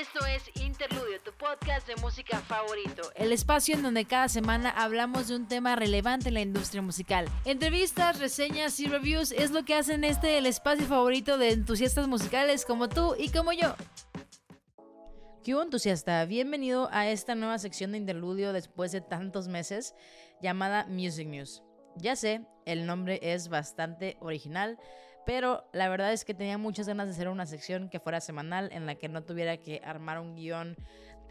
Esto es Interludio, tu podcast de música favorito. El espacio en donde cada semana hablamos de un tema relevante en la industria musical. Entrevistas, reseñas y reviews es lo que hacen este el espacio favorito de entusiastas musicales como tú y como yo. ¿Qué entusiasta? Bienvenido a esta nueva sección de Interludio después de tantos meses llamada Music News. Ya sé, el nombre es bastante original, pero la verdad es que tenía muchas ganas de hacer una sección que fuera semanal en la que no tuviera que armar un guion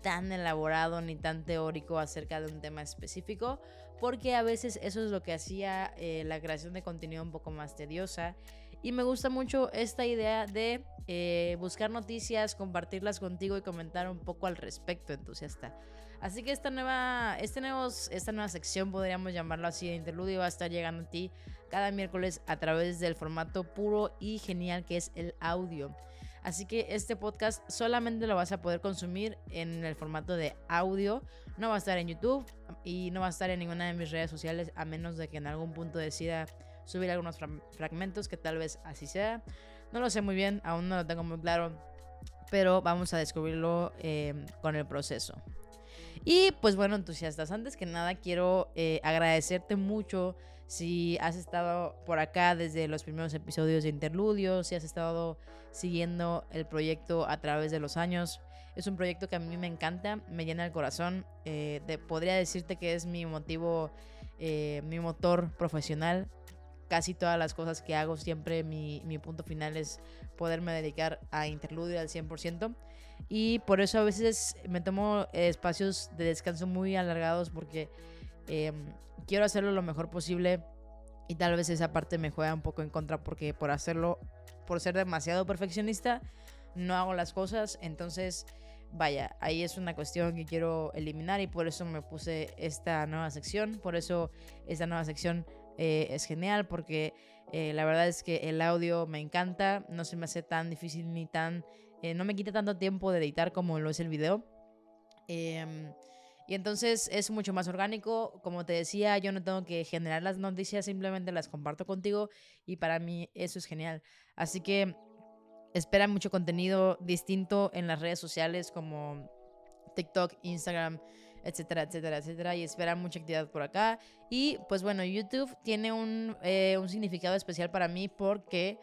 tan elaborado ni tan teórico acerca de un tema específico, porque a veces eso es lo que hacía eh, la creación de contenido un poco más tediosa. Y me gusta mucho esta idea de eh, buscar noticias, compartirlas contigo y comentar un poco al respecto, entusiasta. Así que esta nueva, este esta nueva sección, podríamos llamarlo así, de interludio, va a estar llegando a ti cada miércoles a través del formato puro y genial que es el audio. Así que este podcast solamente lo vas a poder consumir en el formato de audio. No va a estar en YouTube y no va a estar en ninguna de mis redes sociales a menos de que en algún punto decida subir algunos fragmentos que tal vez así sea. No lo sé muy bien, aún no lo tengo muy claro, pero vamos a descubrirlo eh, con el proceso. Y pues bueno, entusiastas, antes que nada quiero eh, agradecerte mucho si has estado por acá desde los primeros episodios de Interludio, si has estado siguiendo el proyecto a través de los años. Es un proyecto que a mí me encanta, me llena el corazón. Eh, podría decirte que es mi motivo, eh, mi motor profesional. Casi todas las cosas que hago, siempre mi, mi punto final es poderme dedicar a Interludio al 100%. Y por eso a veces me tomo espacios de descanso muy alargados porque em, quiero hacerlo lo mejor posible. Y tal vez esa parte me juega un poco en contra porque por hacerlo, por ser demasiado perfeccionista, no hago las cosas. Entonces, vaya, ahí es una cuestión que quiero eliminar y por eso me puse esta nueva sección. Por eso esta nueva sección eh, es genial porque eh, la verdad es que el audio me encanta, no se me hace tan difícil ni tan eh, no me quita tanto tiempo de editar como lo es el video. Em, y entonces es mucho más orgánico. Como te decía, yo no tengo que generar las noticias, simplemente las comparto contigo y para mí eso es genial. Así que espera mucho contenido distinto en las redes sociales como TikTok, Instagram, etcétera, etcétera, etcétera. Y espera mucha actividad por acá. Y pues bueno, YouTube tiene un, eh, un significado especial para mí porque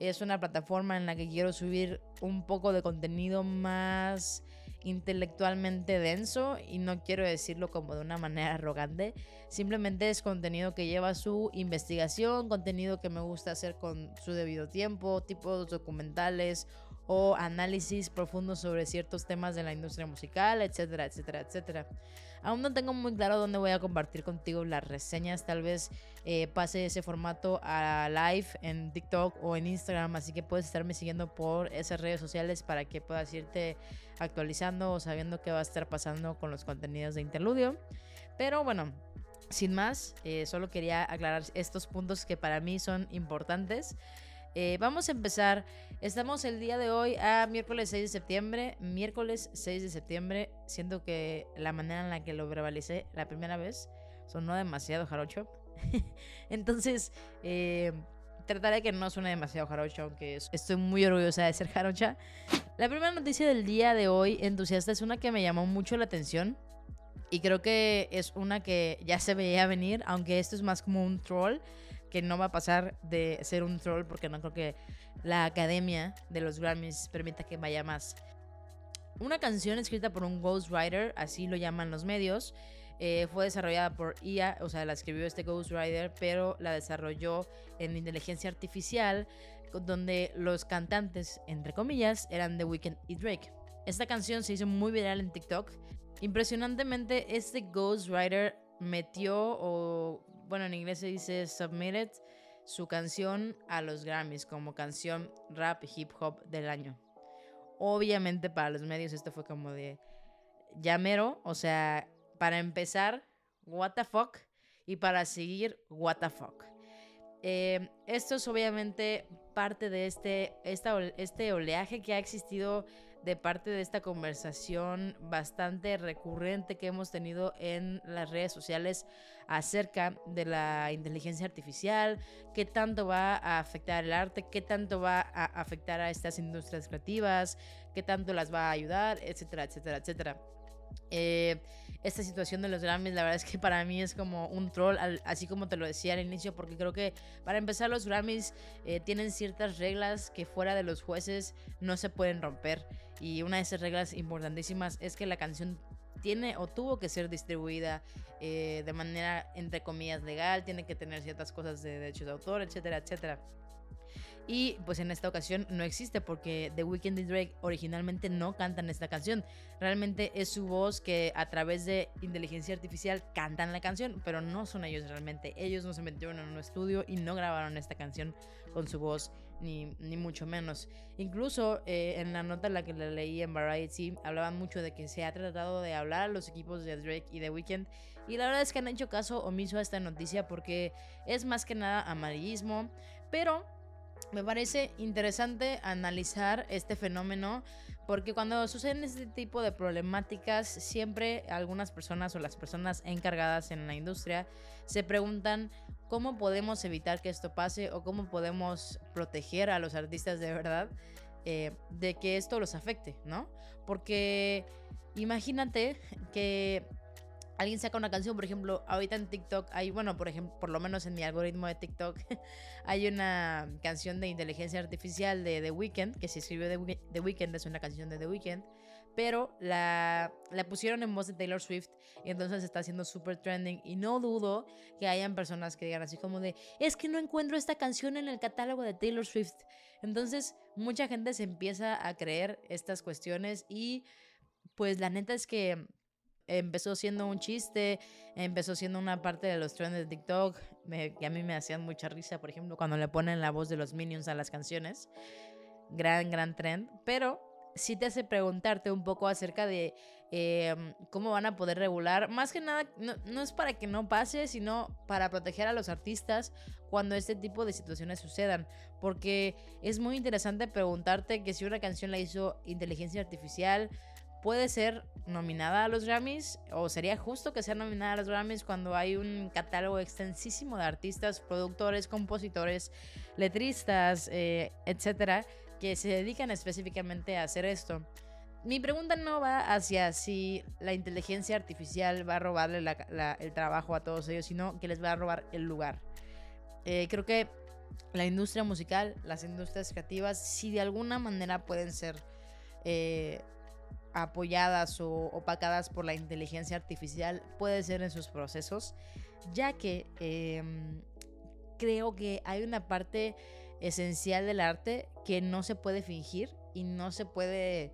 es una plataforma en la que quiero subir un poco de contenido más intelectualmente denso y no quiero decirlo como de una manera arrogante, simplemente es contenido que lleva su investigación, contenido que me gusta hacer con su debido tiempo, tipos documentales o análisis profundos sobre ciertos temas de la industria musical, etcétera, etcétera, etcétera. Aún no tengo muy claro dónde voy a compartir contigo las reseñas. Tal vez eh, pase ese formato a live en TikTok o en Instagram. Así que puedes estarme siguiendo por esas redes sociales para que puedas irte actualizando o sabiendo qué va a estar pasando con los contenidos de interludio. Pero bueno, sin más, eh, solo quería aclarar estos puntos que para mí son importantes. Eh, vamos a empezar. Estamos el día de hoy a miércoles 6 de septiembre. Miércoles 6 de septiembre. Siento que la manera en la que lo verbalicé la primera vez sonó demasiado jarocho. Entonces, eh, trataré que no suene demasiado jarocho, aunque estoy muy orgullosa de ser jarocha. La primera noticia del día de hoy, entusiasta, es una que me llamó mucho la atención. Y creo que es una que ya se veía venir, aunque esto es más como un troll que no va a pasar de ser un troll porque no creo que la academia de los Grammys permita que vaya más. Una canción escrita por un ghostwriter, así lo llaman los medios, eh, fue desarrollada por IA, o sea, la escribió este ghostwriter, pero la desarrolló en inteligencia artificial, donde los cantantes, entre comillas, eran The Weeknd y Drake. Esta canción se hizo muy viral en TikTok. Impresionantemente, este ghostwriter metió o bueno, en inglés se dice submitted su canción a los Grammys como canción rap hip hop del año. Obviamente para los medios esto fue como de llamero, o sea, para empezar, what the fuck, y para seguir, what the fuck. Eh, esto es obviamente parte de este, esta, este oleaje que ha existido de parte de esta conversación bastante recurrente que hemos tenido en las redes sociales acerca de la inteligencia artificial, qué tanto va a afectar el arte, qué tanto va a afectar a estas industrias creativas, qué tanto las va a ayudar, etcétera, etcétera, etcétera. Eh, esta situación de los Grammys, la verdad es que para mí es como un troll, así como te lo decía al inicio, porque creo que para empezar los Grammys eh, tienen ciertas reglas que fuera de los jueces no se pueden romper. Y una de esas reglas importantísimas es que la canción tiene o tuvo que ser distribuida eh, de manera, entre comillas, legal, tiene que tener ciertas cosas de derechos de autor, etcétera, etcétera. Y pues en esta ocasión no existe porque The Weeknd y Drake originalmente no cantan esta canción. Realmente es su voz que a través de inteligencia artificial cantan la canción, pero no son ellos realmente. Ellos no se metieron en un estudio y no grabaron esta canción con su voz, ni, ni mucho menos. Incluso eh, en la nota en la que le leí en Variety, hablaban mucho de que se ha tratado de hablar a los equipos de Drake y The Weeknd. Y la verdad es que han hecho caso omiso a esta noticia porque es más que nada amarillismo. Pero me parece interesante analizar este fenómeno porque cuando suceden este tipo de problemáticas siempre algunas personas o las personas encargadas en la industria se preguntan cómo podemos evitar que esto pase o cómo podemos proteger a los artistas de verdad eh, de que esto los afecte, ¿no? Porque imagínate que alguien saca una canción, por ejemplo, ahorita en TikTok hay, bueno, por ejemplo, por lo menos en mi algoritmo de TikTok, hay una canción de inteligencia artificial de The Weeknd, que se escribió The, The Weeknd, es una canción de The Weeknd, pero la, pusieron en voz de Taylor Swift y entonces está haciendo super trending y no dudo que hayan personas que digan así como de, es que no encuentro esta canción en el catálogo de Taylor Swift. Entonces, mucha gente se empieza a creer estas cuestiones y pues la neta es que empezó siendo un chiste, empezó siendo una parte de los trends de TikTok, que a mí me hacían mucha risa, por ejemplo, cuando le ponen la voz de los Minions a las canciones. Gran, gran trend, pero sí te hace preguntarte un poco acerca de em, cómo van a poder regular. Más que nada, no, no, es para que no pase, sino para proteger a los artistas cuando este tipo de situaciones sucedan. Porque es muy interesante preguntarte que si una canción la hizo inteligencia artificial, puede ser nominada a los Grammys o sería justo que sea nominada a los Grammys cuando hay un catálogo extensísimo de artistas, productores, compositores, letristas, eh, etcétera, que se dedican específicamente a hacer esto. Mi pregunta no va hacia si la inteligencia artificial va a robarle el trabajo a todos ellos, sino que les va a robar el lugar. Eh, creo que la industria musical, las industrias creativas, si de alguna manera pueden ser eh, apoyadas o opacadas por la inteligencia artificial puede ser en sus procesos, ya que em, creo que hay una parte esencial del arte que no se puede fingir y no se puede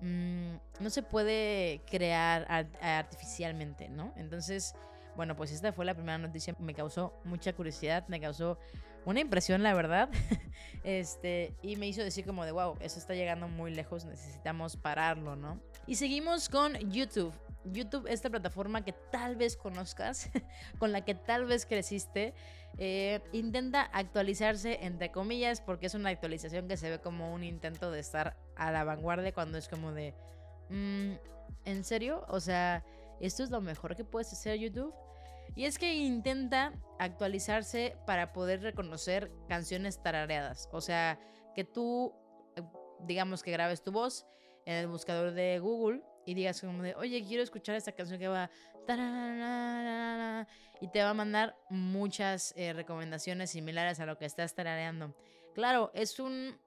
mm, no se puede crear artificialmente, ¿no? Entonces, bueno, pues esta fue la primera noticia, me causó mucha curiosidad, me causó una impresión, la verdad. este, y me hizo decir como de, wow, eso está llegando muy lejos, necesitamos pararlo, ¿no? Y seguimos con YouTube. YouTube, esta plataforma que tal vez conozcas, con la que tal vez creciste, eh, intenta actualizarse entre comillas porque es una actualización que se ve como un intento de estar a la vanguardia cuando es como de, mm, ¿en serio? O sea, ¿esto es lo mejor que puedes hacer YouTube? Y es que intenta actualizarse para poder reconocer canciones tarareadas. O sea, que tú, eh, digamos que grabes tu voz en el buscador de Google y digas como de, oye, quiero escuchar esta canción que va... Y te va a mandar muchas eh, recomendaciones similares a lo que estás tarareando. Claro, es un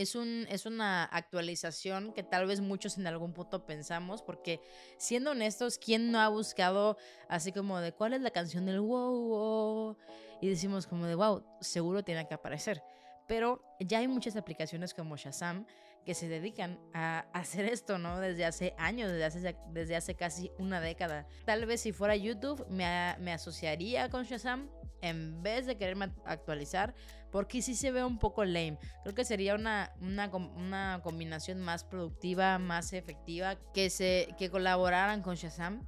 es, un, es una actualización que tal vez muchos en algún punto pensamos, porque siendo honestos, ¿quién no ha buscado así como de cuál es la canción del wow, wow? Y decimos como de wow, seguro tiene que aparecer. Pero ya hay muchas aplicaciones como Shazam que se dedican a hacer esto, ¿no? Desde hace años, desde hace, desde hace casi una década. Tal vez si fuera YouTube me, me asociaría con Shazam en vez de quererme actualizar, porque sí se ve un poco lame. Creo que sería una, una, una combinación más productiva, más efectiva, que, se, que colaboraran con Shazam,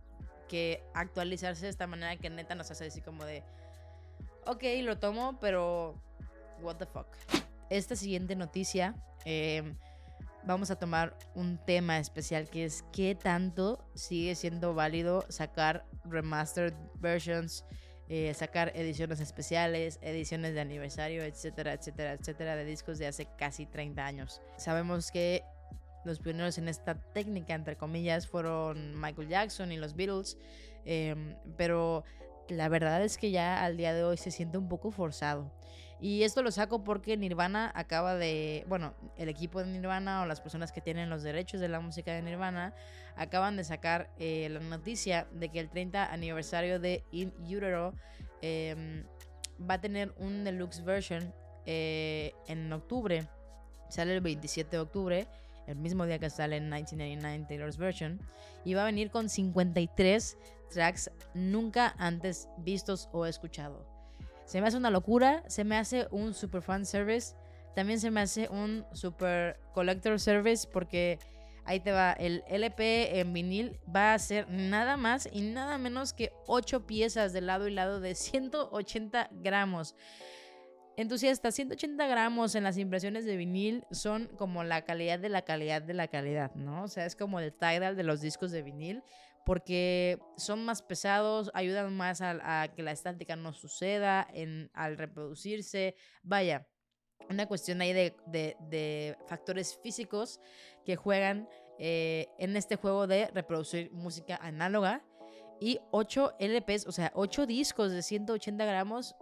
que actualizarse de esta manera que neta nos hace decir como de, ok, lo tomo, pero what the fuck. esta siguiente noticia, em, vamos a tomar un tema especial que es qué tanto sigue siendo válido sacar remastered versions, eh, sacar ediciones especiales, ediciones de aniversario, etcétera, etcétera, etcétera, de discos de hace casi 30 años. Sabemos que los pioneros en esta técnica, entre comillas, fueron Michael Jackson y los Beatles, em, pero la verdad es que ya al día de hoy se siente un poco forzado. Y esto lo saco porque Nirvana acaba de, bueno, el equipo de Nirvana o las personas que tienen los derechos de la música de Nirvana acaban de sacar eh, la noticia de que el 30 aniversario de In Utero em, va a tener un deluxe version eh, en octubre. Sale el 27 de octubre el mismo día que sale en 1999 Taylor's Version, y va a venir con 53 tracks nunca antes vistos o escuchado. Se me hace una locura, se me hace un super fan service, también se me hace un super collector service porque ahí te va, el LP en vinil va a ser nada más y nada menos que 8 piezas de lado y lado de 180 gramos. Entusiasta, 180 gramos en las impresiones de vinil son como la calidad de la calidad de la calidad, ¿no? O sea, es como el tidal de los discos de vinil, porque son más pesados, ayudan más a, que la estática no suceda en, al reproducirse. Vaya, una cuestión ahí de, factores físicos que juegan eh, en este juego de reproducir música análoga. Y 8 LPs, o sea, 8 discos de 180 gramos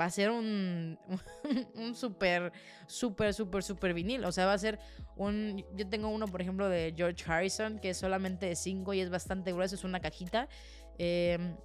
va a ser un, un súper, súper, súper, súper vinil. O sea, va a ser un... Yo tengo uno, por ejemplo, de George Harrison, que es solamente de 5 y es bastante grueso, es una cajita. Em,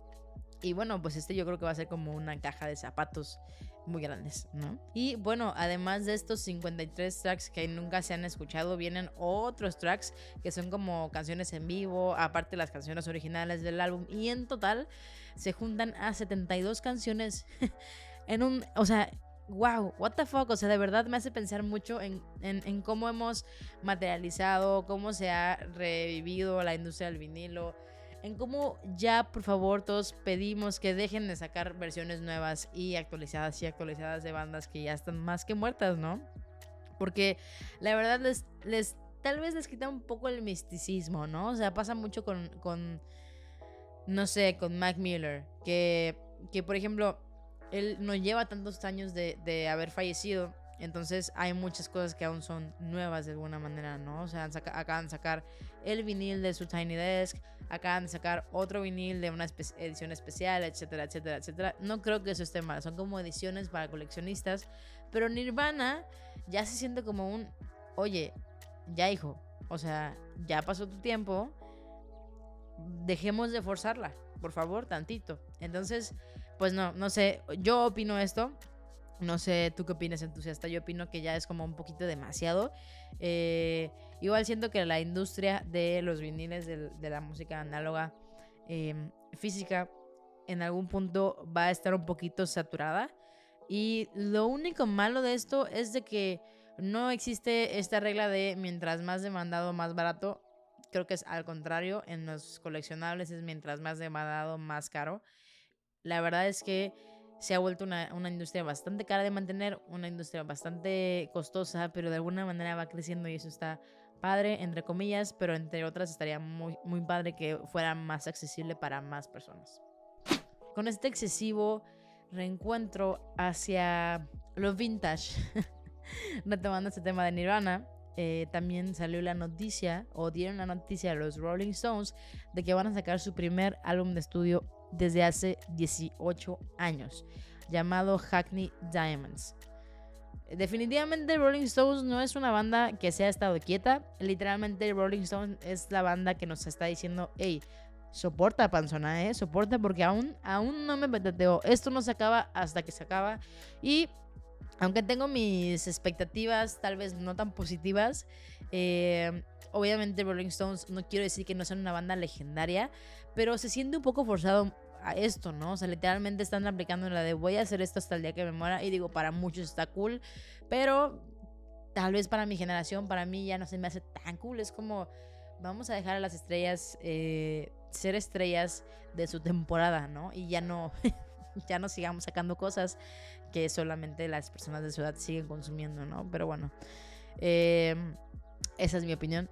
y bueno, pues este yo creo que va a ser como una caja de zapatos muy grandes, ¿no? Y bueno, además de estos 53 tracks que nunca se han escuchado, vienen otros tracks que son como canciones en vivo, aparte de las canciones originales del álbum. Y en total se juntan a 72 canciones en un, o sea, wow, what the fuck, o sea, de verdad me hace pensar mucho en, en, cómo hemos materializado, cómo se ha revivido la industria del vinilo, en cómo ya, por favor, todos pedimos que dejen de sacar versiones nuevas y actualizadas y actualizadas de bandas que ya están más que muertas, ¿no? Porque la verdad les, les tal vez les quita un poco el misticismo, ¿no? O sea, pasa mucho con, con no sé, con Mac Miller, que, que por ejemplo, él no lleva tantos años de, haber fallecido. Entonces hay muchas cosas que aún son nuevas de alguna manera, ¿no? O sea, acaban de sacar el vinil de su Tiny Desk, acaban de sacar otro vinil de una edición especial, etcétera, etcétera, etcétera. No creo que eso esté mal, son como ediciones para coleccionistas, pero Nirvana ya se siente como un, oye, ya hijo, o sea, ya pasó tu tiempo, dejemos de forzarla, por favor, tantito. Entonces, pues no, no sé, yo opino esto. No sé, tú qué opinas, entusiasta. Yo opino que ya es como un poquito demasiado. Eh, igual siento que la industria de los viniles de, la música análoga em, física en algún punto va a estar un poquito saturada. Y lo único malo de esto es de que no existe esta regla de mientras más demandado, más barato. Creo que es al contrario, en los coleccionables es mientras más demandado, más caro. La verdad es que se ha vuelto una, industria bastante cara de mantener, una industria bastante costosa, pero de alguna manera va creciendo y eso está padre, entre comillas, pero entre otras estaría muy, muy padre que fuera más accesible para más personas. Con este excesivo reencuentro hacia lo vintage, retomando este tema de Nirvana, eh, también salió la noticia, o dieron la noticia a los Rolling Stones, de que van a sacar su primer álbum de estudio desde hace 18 años, llamado Hackney Diamonds. Definitivamente Rolling Stones no es una banda que se ha estado quieta. Literalmente Rolling Stones es la banda que nos está diciendo, hey, soporta panzona, ¿eh? Soporta porque aún, aún no me petateo. Esto no se acaba hasta que se acaba. Y aunque tengo mis expectativas tal vez no tan positivas, eh, obviamente Rolling Stones no quiero decir que no sean una banda legendaria, pero se siente un poco forzado a esto, ¿no? O sea, literalmente están aplicando la de voy a hacer esto hasta el día que me muera. Y digo, para muchos está cool, pero tal vez para mi generación, para mí ya no se me hace tan cool. Es como, vamos a dejar a las estrellas eh, ser estrellas de su temporada, ¿no? Y ya no, ya no sigamos sacando cosas que solamente las personas de su edad siguen consumiendo, ¿no? Pero bueno, em, esa es mi opinión.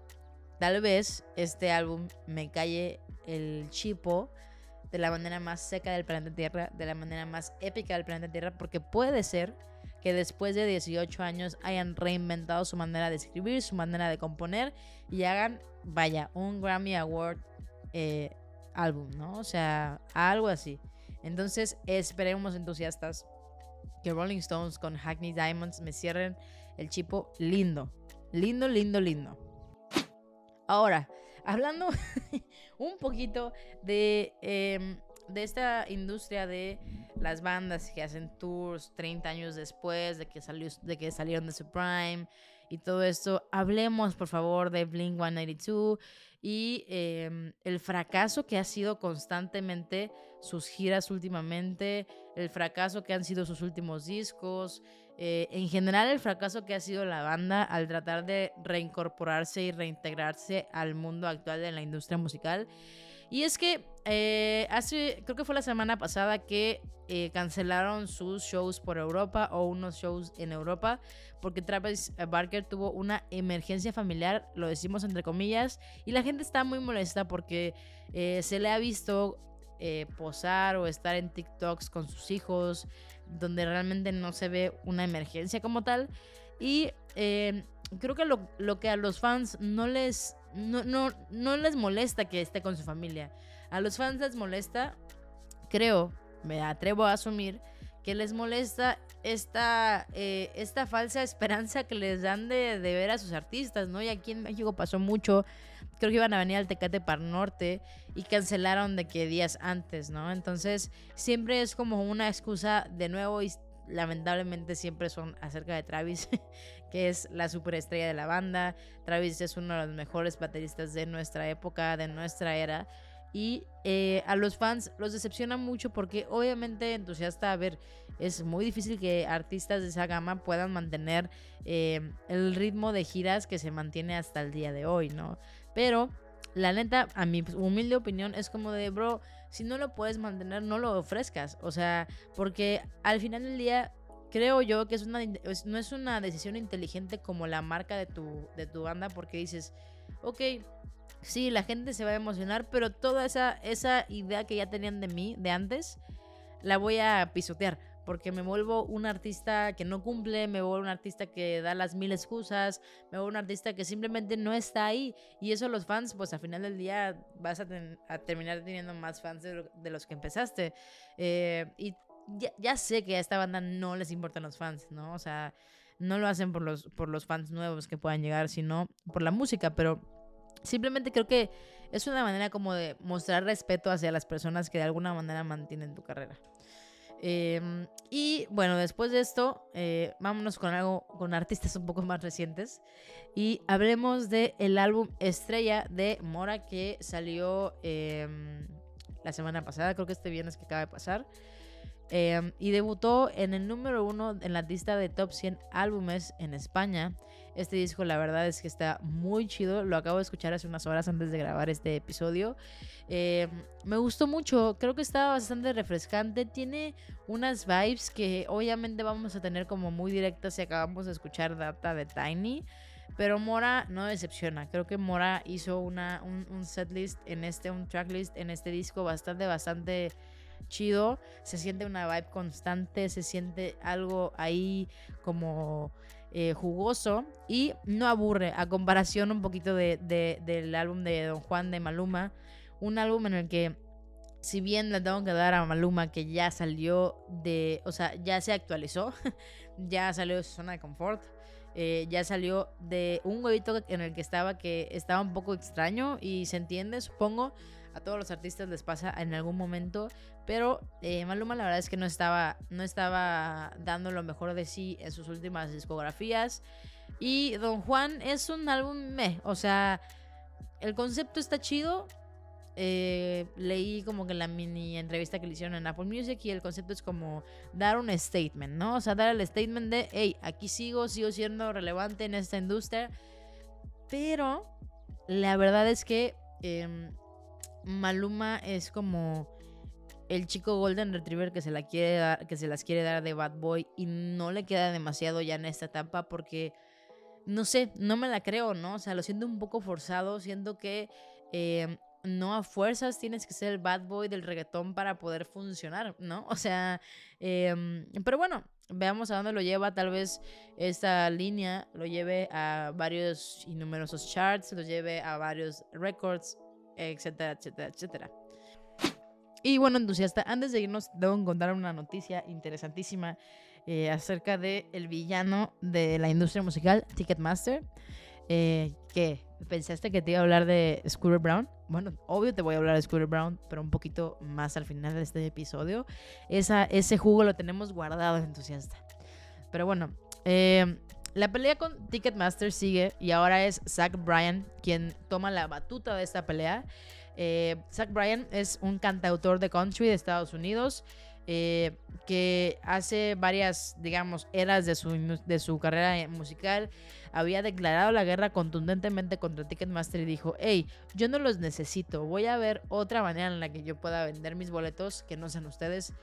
Tal vez este álbum me calle el chipo de la manera más seca del planeta Tierra, de la manera más épica del planeta Tierra, porque puede ser que después de 18 años hayan reinventado su manera de escribir, su manera de componer y hagan, vaya, un Grammy Award eh, álbum, ¿no? O sea, algo así. Entonces, esperemos entusiastas que Rolling Stones con Hackney Diamonds me cierren el chipo lindo. Lindo, lindo, lindo. Ahora, hablando un poquito de, em, de esta industria de las bandas que hacen tours 30 años después de que, salió, de que salieron de su prime y todo esto, hablemos por favor de Blink 182 y em, el fracaso que ha sido constantemente sus giras últimamente, el fracaso que han sido sus últimos discos, eh, en general el fracaso que ha sido la banda al tratar de reincorporarse y reintegrarse al mundo actual de la industria musical. Y es que eh, hace, creo que fue la semana pasada que eh, cancelaron sus shows por Europa o unos shows en Europa porque Travis Barker tuvo una emergencia familiar, lo decimos entre comillas, y la gente está muy molesta porque se le ha visto posar o estar en TikToks con sus hijos, donde realmente no se ve una emergencia como tal. Y eh, creo que lo, que a los fans no les, no, no, les molesta que esté con su familia. A los fans les molesta, creo, me atrevo a asumir, que les molesta esta, eh, esta falsa esperanza que les dan de, de, ver a sus artistas, ¿no? Y aquí en México pasó mucho creo que iban a venir al Tecate para Norte y cancelaron de que días antes, ¿no? Entonces siempre es como una excusa de nuevo y lamentablemente siempre son acerca de Travis, que es la superestrella de la banda. Travis es uno de los mejores bateristas de nuestra época, de nuestra era. Y eh, a los fans los decepciona mucho porque obviamente entusiasta, a ver, es muy difícil que artistas de esa gama puedan mantener eh, el ritmo de giras que se mantiene hasta el día de hoy, ¿no? Pero la neta, a mi humilde opinión, es como de, bro, si no lo puedes mantener, no lo ofrezcas. O sea, porque al final del día, creo yo que es una, no es una decisión inteligente como la marca de tu, de tu banda, porque dices, ok, sí, la gente se va a emocionar, pero toda esa, esa idea que ya tenían de mí, de antes, la voy a pisotear porque me vuelvo un artista que no cumple, me vuelvo un artista que da las mil excusas, me vuelvo un artista que simplemente no está ahí. Y eso los fans, pues al final del día vas a, terminar teniendo más fans de, los que empezaste. Eh, y ya, sé que a esta banda no les importan los fans, ¿no? O sea, no lo hacen por los, por los fans nuevos que puedan llegar, sino por la música, pero simplemente creo que es una manera como de mostrar respeto hacia las personas que de alguna manera mantienen tu carrera. Em, y bueno, después de esto, eh, vámonos con algo, con artistas un poco más recientes. Y hablemos del el álbum Estrella de Mora que salió em, la semana pasada, creo que este viernes que acaba de pasar. Em, y debutó en el número uno en la lista de top 100 álbumes en España. Este disco la verdad es que está muy chido. Lo acabo de escuchar hace unas horas antes de grabar este episodio. Em, me gustó mucho. Creo que está bastante refrescante. Tiene unas vibes que obviamente vamos a tener como muy directas si acabamos de escuchar Data de Tiny. Pero Mora no decepciona. Creo que Mora hizo una, un, un setlist en este, un tracklist en este disco bastante, bastante chido, se siente una vibe constante, se siente algo ahí como eh, jugoso y no aburre, a comparación un poquito de, del álbum de Don Juan de Maluma, un álbum en el que si bien le tengo que dar a Maluma que ya salió de, o sea, ya se actualizó, ya salió de su zona de confort, eh, ya salió de un huevito en el que estaba que estaba un poco extraño y se entiende, supongo, a todos los artistas les pasa en algún momento, pero eh, Maluma la verdad es que no estaba, no estaba dando lo mejor de sí en sus últimas discografías. Y Don Juan es un álbum meh, o sea, el concepto está chido. Eh, leí como que la mini entrevista que le hicieron en Apple Music y el concepto es como dar un statement, ¿no? O sea, dar el statement de, hey, aquí sigo, sigo siendo relevante en esta industria. Pero la verdad es que em, Maluma es como el chico Golden Retriever que se, la quiere dar, que se las quiere dar de Bad Boy y no le queda demasiado ya en esta etapa porque, no sé, no me la creo, ¿no? O sea, lo siento un poco forzado, siento que eh, no a fuerzas tienes que ser el bad boy del reggaetón para poder funcionar, ¿no? O sea, em, pero bueno, veamos a dónde lo lleva. Tal vez esta línea lo lleve a varios y numerosos charts, lo lleve a varios records, etcétera, etcétera, etcétera. Y bueno, entusiasta, antes de irnos, debo contar una noticia interesantísima eh, acerca del el villano de la industria musical, Ticketmaster. Eh. ¿Pensaste que te iba a hablar de Scooter Brown? Bueno, obvio te voy a hablar de Scooter Brown, pero un poquito más al final de este episodio. Esa, ese jugo lo tenemos guardado, entusiasta. Pero bueno, eh, la pelea con Ticketmaster sigue y ahora es Zach Bryan quien toma la batuta de esta pelea. Eh, Zach Bryan es un cantautor de country de Estados Unidos. Eh, que hace varias, digamos, eras de su, de su carrera musical había declarado la guerra contundentemente contra Ticketmaster y dijo, hey, yo no los necesito, voy a ver otra manera en la que yo pueda vender mis boletos que no sean ustedes.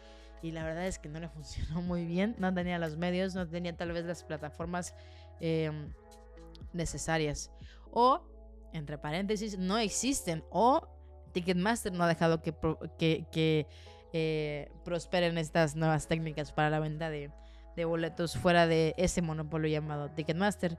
Y la verdad es que no le funcionó muy bien, no tenía los medios, no tenía tal vez las plataformas em, necesarias. O, entre paréntesis, no existen. O Ticketmaster no ha dejado que, eh, prosperen estas nuevas técnicas para la venta de boletos fuera de ese monopolio llamado Ticketmaster.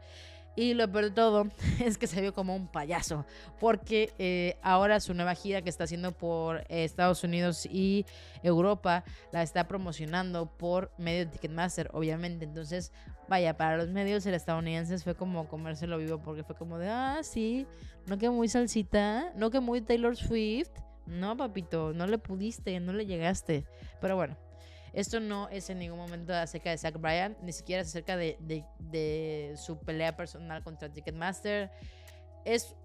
Y lo peor de todo es que se vio como un payaso, porque eh, ahora su nueva gira que está haciendo por Estados Unidos y Europa la está promocionando por medio de Ticketmaster, obviamente. Entonces, vaya, para los medios el estadounidenses fue como comérselo vivo, porque fue como de, ah, sí, no que muy salsita, no que muy Taylor Swift. No, papito, no le pudiste, no le llegaste. Pero bueno, esto no es en ningún momento acerca de Zach Bryan, ni siquiera es acerca de, su pelea personal contra Ticketmaster. Es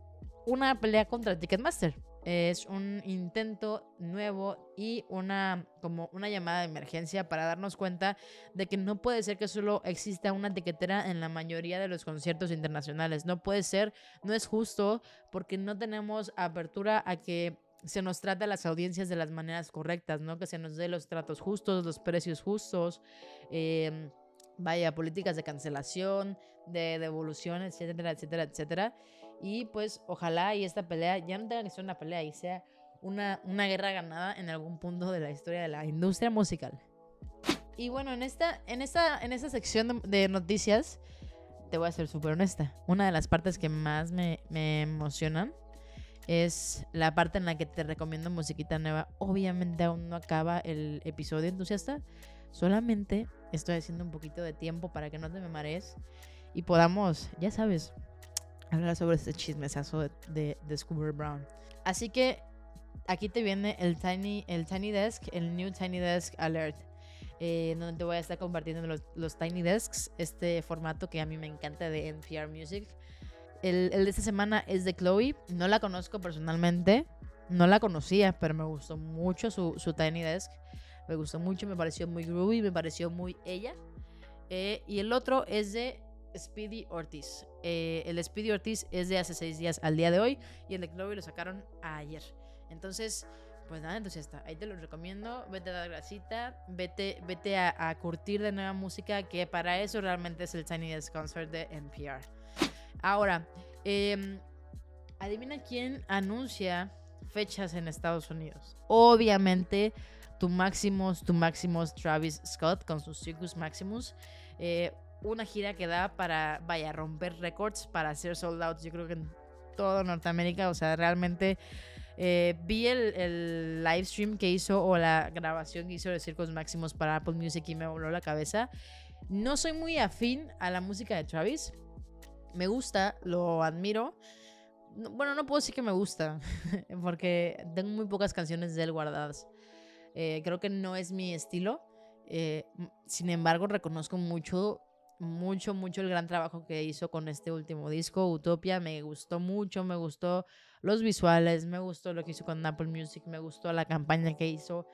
una pelea contra Ticketmaster. Es un intento nuevo y una como una llamada de emergencia para darnos cuenta de que no puede ser que solo exista una etiquetera en la mayoría de los conciertos internacionales. No puede ser, no es justo porque no tenemos apertura a que se nos trata a las audiencias de las maneras correctas, ¿no? Que se nos dé los tratos justos, los precios justos, em, vaya, políticas de cancelación, de devolución, etcétera, etcétera, etcétera. Y pues ojalá y esta pelea ya no tenga que ser una pelea y sea una, una guerra ganada en algún punto de la historia de la industria musical. Y bueno, en esta, en esta, en esta sección de, noticias, te voy a ser súper honesta. Una de las partes que más me, me emocionan es la parte en la que te recomiendo musiquita nueva. Obviamente aún no acaba el episodio entusiasta. Solamente estoy haciendo un poquito de tiempo para que no te me marees y podamos, ya sabes, hablar sobre este chismesazo de, de, Brown. Así que aquí te viene el Tiny, el Tiny Desk, el New Tiny Desk Alert. Eh, donde te voy a estar compartiendo los, los Tiny Desks, este formato que a mí me encanta de NPR Music. El, de esta semana es de Chloe. No la conozco personalmente. No la conocía, pero me gustó mucho su, Tiny Desk. Me gustó mucho, me pareció muy groovy, me pareció muy ella. Eh, y el otro es de Speedy Ortiz. Eh, el Speedy Ortiz es de hace seis días al día de hoy y el de Chloe lo sacaron ayer. Entonces, pues nada, está. Ahí te lo recomiendo. Vete a dar grasita, vete, vete a, a curtir de nueva música, que para eso realmente es el Tiny Desk Concert de NPR. Ahora, em, adivina quién anuncia fechas en Estados Unidos. Obviamente, tu Maximus, tu Maximus Travis Scott con sus Circus Maximus. Eh, una gira que da para, vaya, romper récords, para hacer sold out, yo creo que en todo Norteamérica. O sea, realmente eh, vi el, el, live stream que hizo o la grabación que hizo de Circus Maximus para Apple Music y me voló la cabeza. No soy muy afín a la música de Travis me gusta, lo admiro. Bueno, no puedo decir que me gusta, porque tengo muy pocas canciones de él guardadas. Eh, creo que no es mi estilo. Eh, sin embargo, reconozco mucho, mucho, mucho el gran trabajo que hizo con este último disco, Utopia. Me gustó mucho, me gustó los visuales, me gustó lo que hizo con Apple Music, me gustó la campaña que hizo.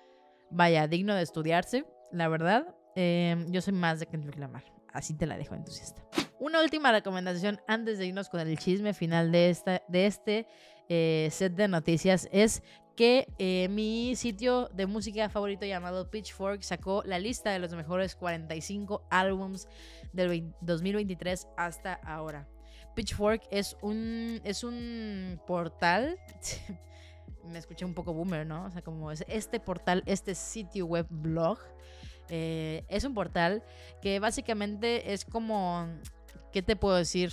Vaya, digno de estudiarse, la verdad. Eh, yo soy más de Kendrick Lamar. Así te la dejo entusiasta. Una última recomendación antes de irnos con el chisme final de, esta, de este eh, set de noticias es que eh, mi sitio de música favorito llamado Pitchfork sacó la lista de los mejores 45 álbums del 2023 hasta ahora. Pitchfork es un, es un portal. Me escuché un poco boomer, ¿no? O sea, como es este portal, este sitio web blog. Eh, es un portal que básicamente es como. ¿Qué te puedo decir?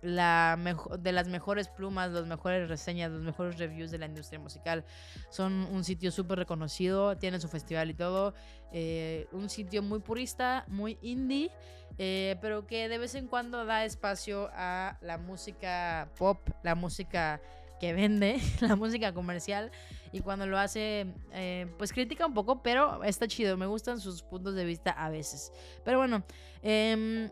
la de las mejores plumas, las mejores reseñas, los mejores reviews de la industria musical. Son un sitio súper reconocido, tiene su festival y todo. Eh, un sitio muy purista, muy indie, eh, pero que de vez en cuando da espacio a la música pop, la música que vende, la música comercial. Y cuando lo hace, eh, pues critica un poco, pero está chido. Me gustan sus puntos de vista a veces. Pero bueno, eh,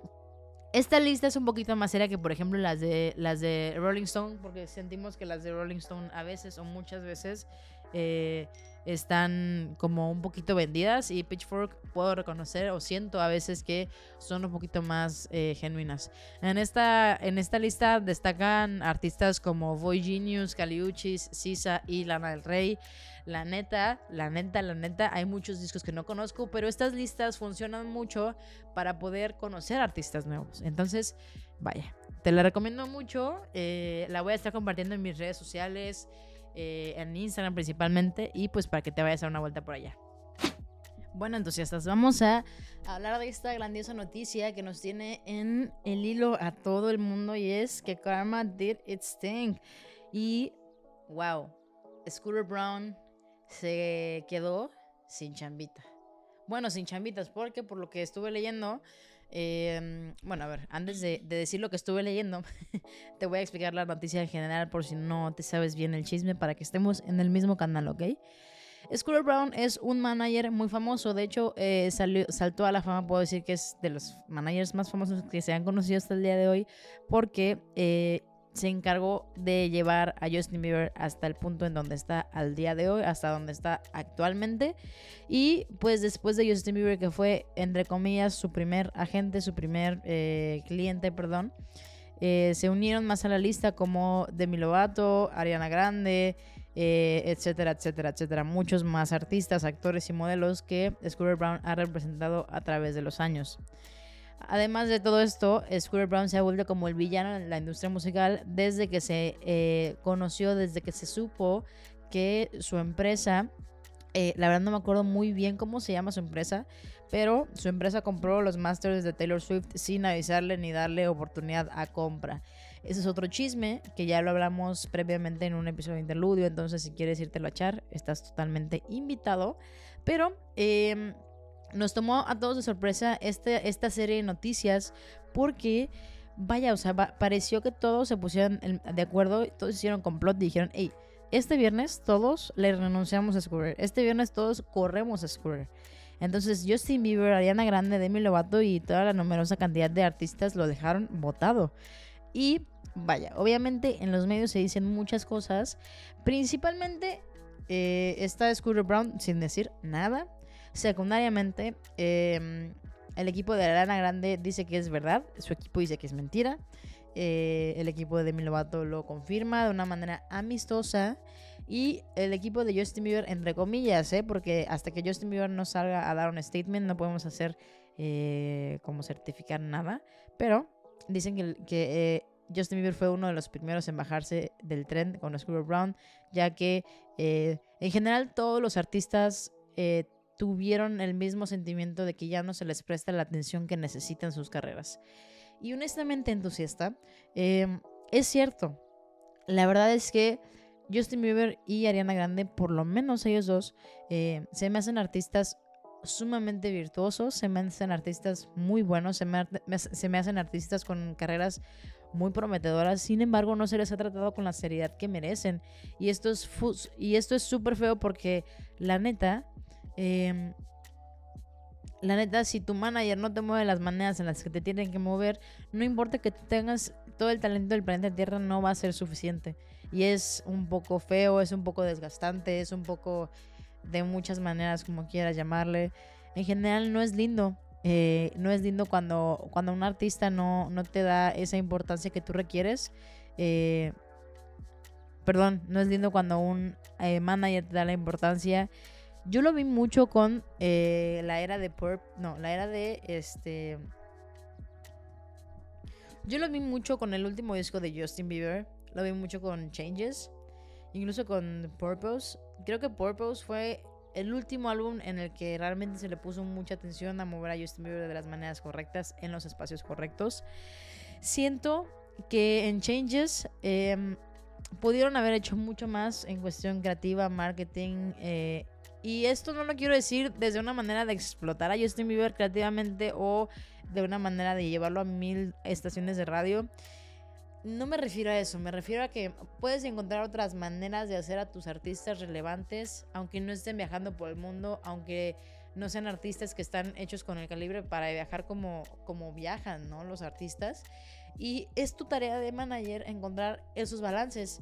esta lista es un poquito más seria que, por ejemplo, las de, las de Rolling Stone, porque sentimos que las de Rolling Stone a veces o muchas veces eh, están como un poquito vendidas y Pitchfork puedo reconocer o siento a veces que son un poquito más eh, genuinas. En esta, en esta lista destacan artistas como Boy Genius, Caliuchis, Sisa y Lana del Rey. La neta, la neta, la neta, hay muchos discos que no conozco, pero estas listas funcionan mucho para poder conocer artistas nuevos. Entonces, vaya, te la recomiendo mucho. Eh, la voy a estar compartiendo en mis redes sociales, eh, en Instagram principalmente, y pues para que te vayas a una vuelta por allá. Bueno, entusiastas, vamos a hablar de esta grandiosa noticia que nos tiene en el hilo a todo el mundo y es que Karma did its thing. Y, wow, Scooter Brown se quedó sin chambita. Bueno, sin chambitas, porque por lo que estuve leyendo, em, bueno, a ver, antes de, decir lo que estuve leyendo, te voy a explicar la noticia en general por si no te sabes bien el chisme para que estemos en el mismo canal, ¿ok? Scooter Brown es un manager muy famoso, de hecho eh, salió, saltó a la fama, puedo decir que es de los managers más famosos que se han conocido hasta el día de hoy, porque eh, se encargó de llevar a Justin Bieber hasta el punto en donde está al día de hoy, hasta donde está actualmente. Y pues después de Justin Bieber, que fue, entre comillas, su primer agente, su primer eh, cliente, perdón, eh, se unieron más a la lista como Demi Lovato, Ariana Grande, eh, etcétera, etcétera, etcétera. Muchos más artistas, actores y modelos que Scooter Brown ha representado a través de los años. Además de todo esto, Scooter Brown se ha vuelto como el villano en la industria musical desde que se eh, conoció, desde que se supo que su empresa, eh, la verdad no me acuerdo muy bien cómo se llama su empresa, pero su empresa compró los masters de Taylor Swift sin avisarle ni darle oportunidad a compra. Ese es otro chisme que ya lo hablamos previamente en un episodio de interludio, entonces si quieres irte a echar, estás totalmente invitado. Pero eh, nos tomó a todos de sorpresa este, esta serie de noticias porque, vaya, o sea, pareció que todos se pusieron de acuerdo, todos hicieron complot y dijeron, hey, este viernes todos le renunciamos a Scooter, este viernes todos corremos a Scooter. Entonces Justin Bieber, Ariana Grande, Demi Lovato y toda la numerosa cantidad de artistas lo dejaron votado. Y vaya, obviamente en los medios se dicen muchas cosas, principalmente eh, está Scooter Brown sin decir nada. Secundariamente, em, el equipo de Arana Grande dice que es verdad, su equipo dice que es mentira. Eh, el equipo de Demi Lovato lo confirma de una manera amistosa. Y el equipo de Justin Bieber, entre comillas, ¿eh? porque hasta que Justin Bieber no salga a dar un statement, no podemos hacer eh, como certificar nada. Pero dicen que, que Justin Bieber fue uno de los primeros en bajarse del tren con Scooter Brown, ya que en general todos los artistas tuvieron el mismo sentimiento de que ya no se les presta la atención que necesitan sus carreras. Y honestamente entusiasta, em, es cierto. La verdad es que Justin Bieber y Ariana Grande, por lo menos ellos dos, eh, se me hacen artistas sumamente virtuosos, se me hacen artistas muy buenos, se me, se me hacen artistas con carreras muy prometedoras, sin embargo no se les ha tratado con la seriedad que merecen. Y esto es y esto es súper feo porque la neta, Em, la neta, si tu manager no te mueve las maneras en las que te tienen que mover, no importa que tengas todo el talento del planeta Tierra, no va a ser suficiente. Y es un poco feo, es un poco desgastante, es un poco de muchas maneras, como quieras llamarle. En general, no es lindo. Eh, no es lindo cuando, cuando un artista no, no te da esa importancia que tú requieres. Eh, perdón, no es lindo cuando un eh, manager te da la importancia. Yo lo vi mucho con la era de Purp, no, la era de este. Yo lo vi mucho con el último disco de Justin Bieber. Lo vi mucho con Changes. Incluso con Purpose. Creo que Purpose fue el último álbum en el que realmente se le puso mucha atención a mover a Justin Bieber de las maneras correctas, en los espacios correctos. Siento que en Changes em, pudieron haber hecho mucho más en cuestión creativa, marketing. Eh, y esto no lo quiero decir desde una manera de explotar a Justin Bieber creativamente o de una manera de llevarlo a mil estaciones de radio no me refiero a eso, me refiero a que puedes encontrar otras maneras de hacer a tus artistas relevantes, aunque no estén viajando por el mundo, aunque no sean artistas que están hechos con el calibre para viajar como, como viajan, ¿no? Los artistas. Y es tu tarea de manager encontrar esos balances.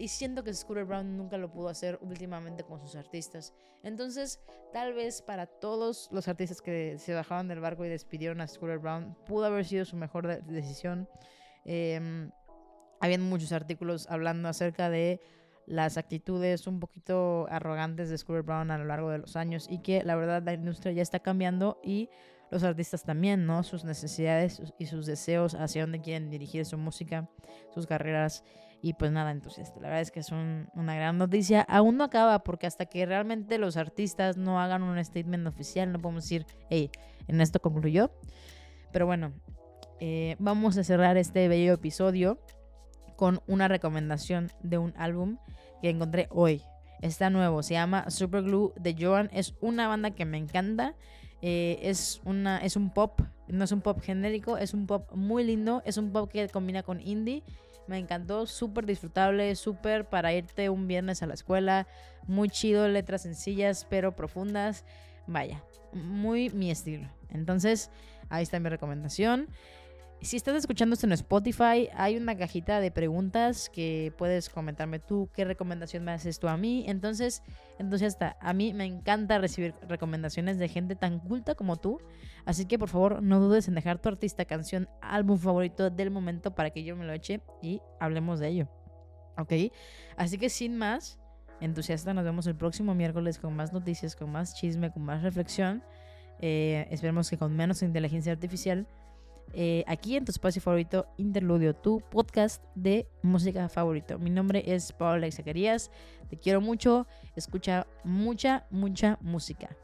Y siento que Scooter Brown nunca lo pudo hacer últimamente con sus artistas. Entonces, tal vez para todos los artistas que se bajaron del barco y despidieron a Scooter Brown, pudo haber sido su mejor decisión. Eh, habían muchos artículos hablando acerca de las actitudes un poquito arrogantes de Scooter Brown a lo largo de los años y que la verdad la industria ya está cambiando y los artistas también, ¿no? Sus necesidades y sus deseos hacia dónde quieren dirigir su música, sus carreras y pues nada, entonces la verdad es que es una gran noticia. Aún no acaba porque hasta que realmente los artistas no hagan un statement oficial no podemos decir, hey, en esto concluyó. Pero bueno, eh, vamos a cerrar este bello episodio con una recomendación de un álbum que encontré hoy. Está nuevo, se llama Superglue de Joan. Es una banda que me encanta. Eh, es, una, es un pop, no es un pop genérico, es un pop muy lindo. Es un pop que combina con indie. Me encantó, súper disfrutable, súper para irte un viernes a la escuela. Muy chido, letras sencillas pero profundas. Vaya, muy mi estilo. Entonces, ahí está mi recomendación. Si estás escuchando esto en Spotify, hay una cajita de preguntas que puedes comentarme tú qué recomendación me haces tú a mí. Entonces, entonces a mí me encanta recibir recomendaciones de gente tan culta como tú. Así que por favor no dudes en dejar tu artista, canción, álbum favorito del momento para que yo me lo eche y hablemos de ello. ¿Ok? Así que sin más, entusiasta, nos vemos el próximo miércoles con más noticias, con más chisme, con más reflexión. Eh, esperemos que con menos inteligencia artificial eh, aquí en tu espacio favorito, Interludio, tu podcast de música favorito. Mi nombre es Paola Zacarías, te quiero mucho, escucha mucha, mucha música.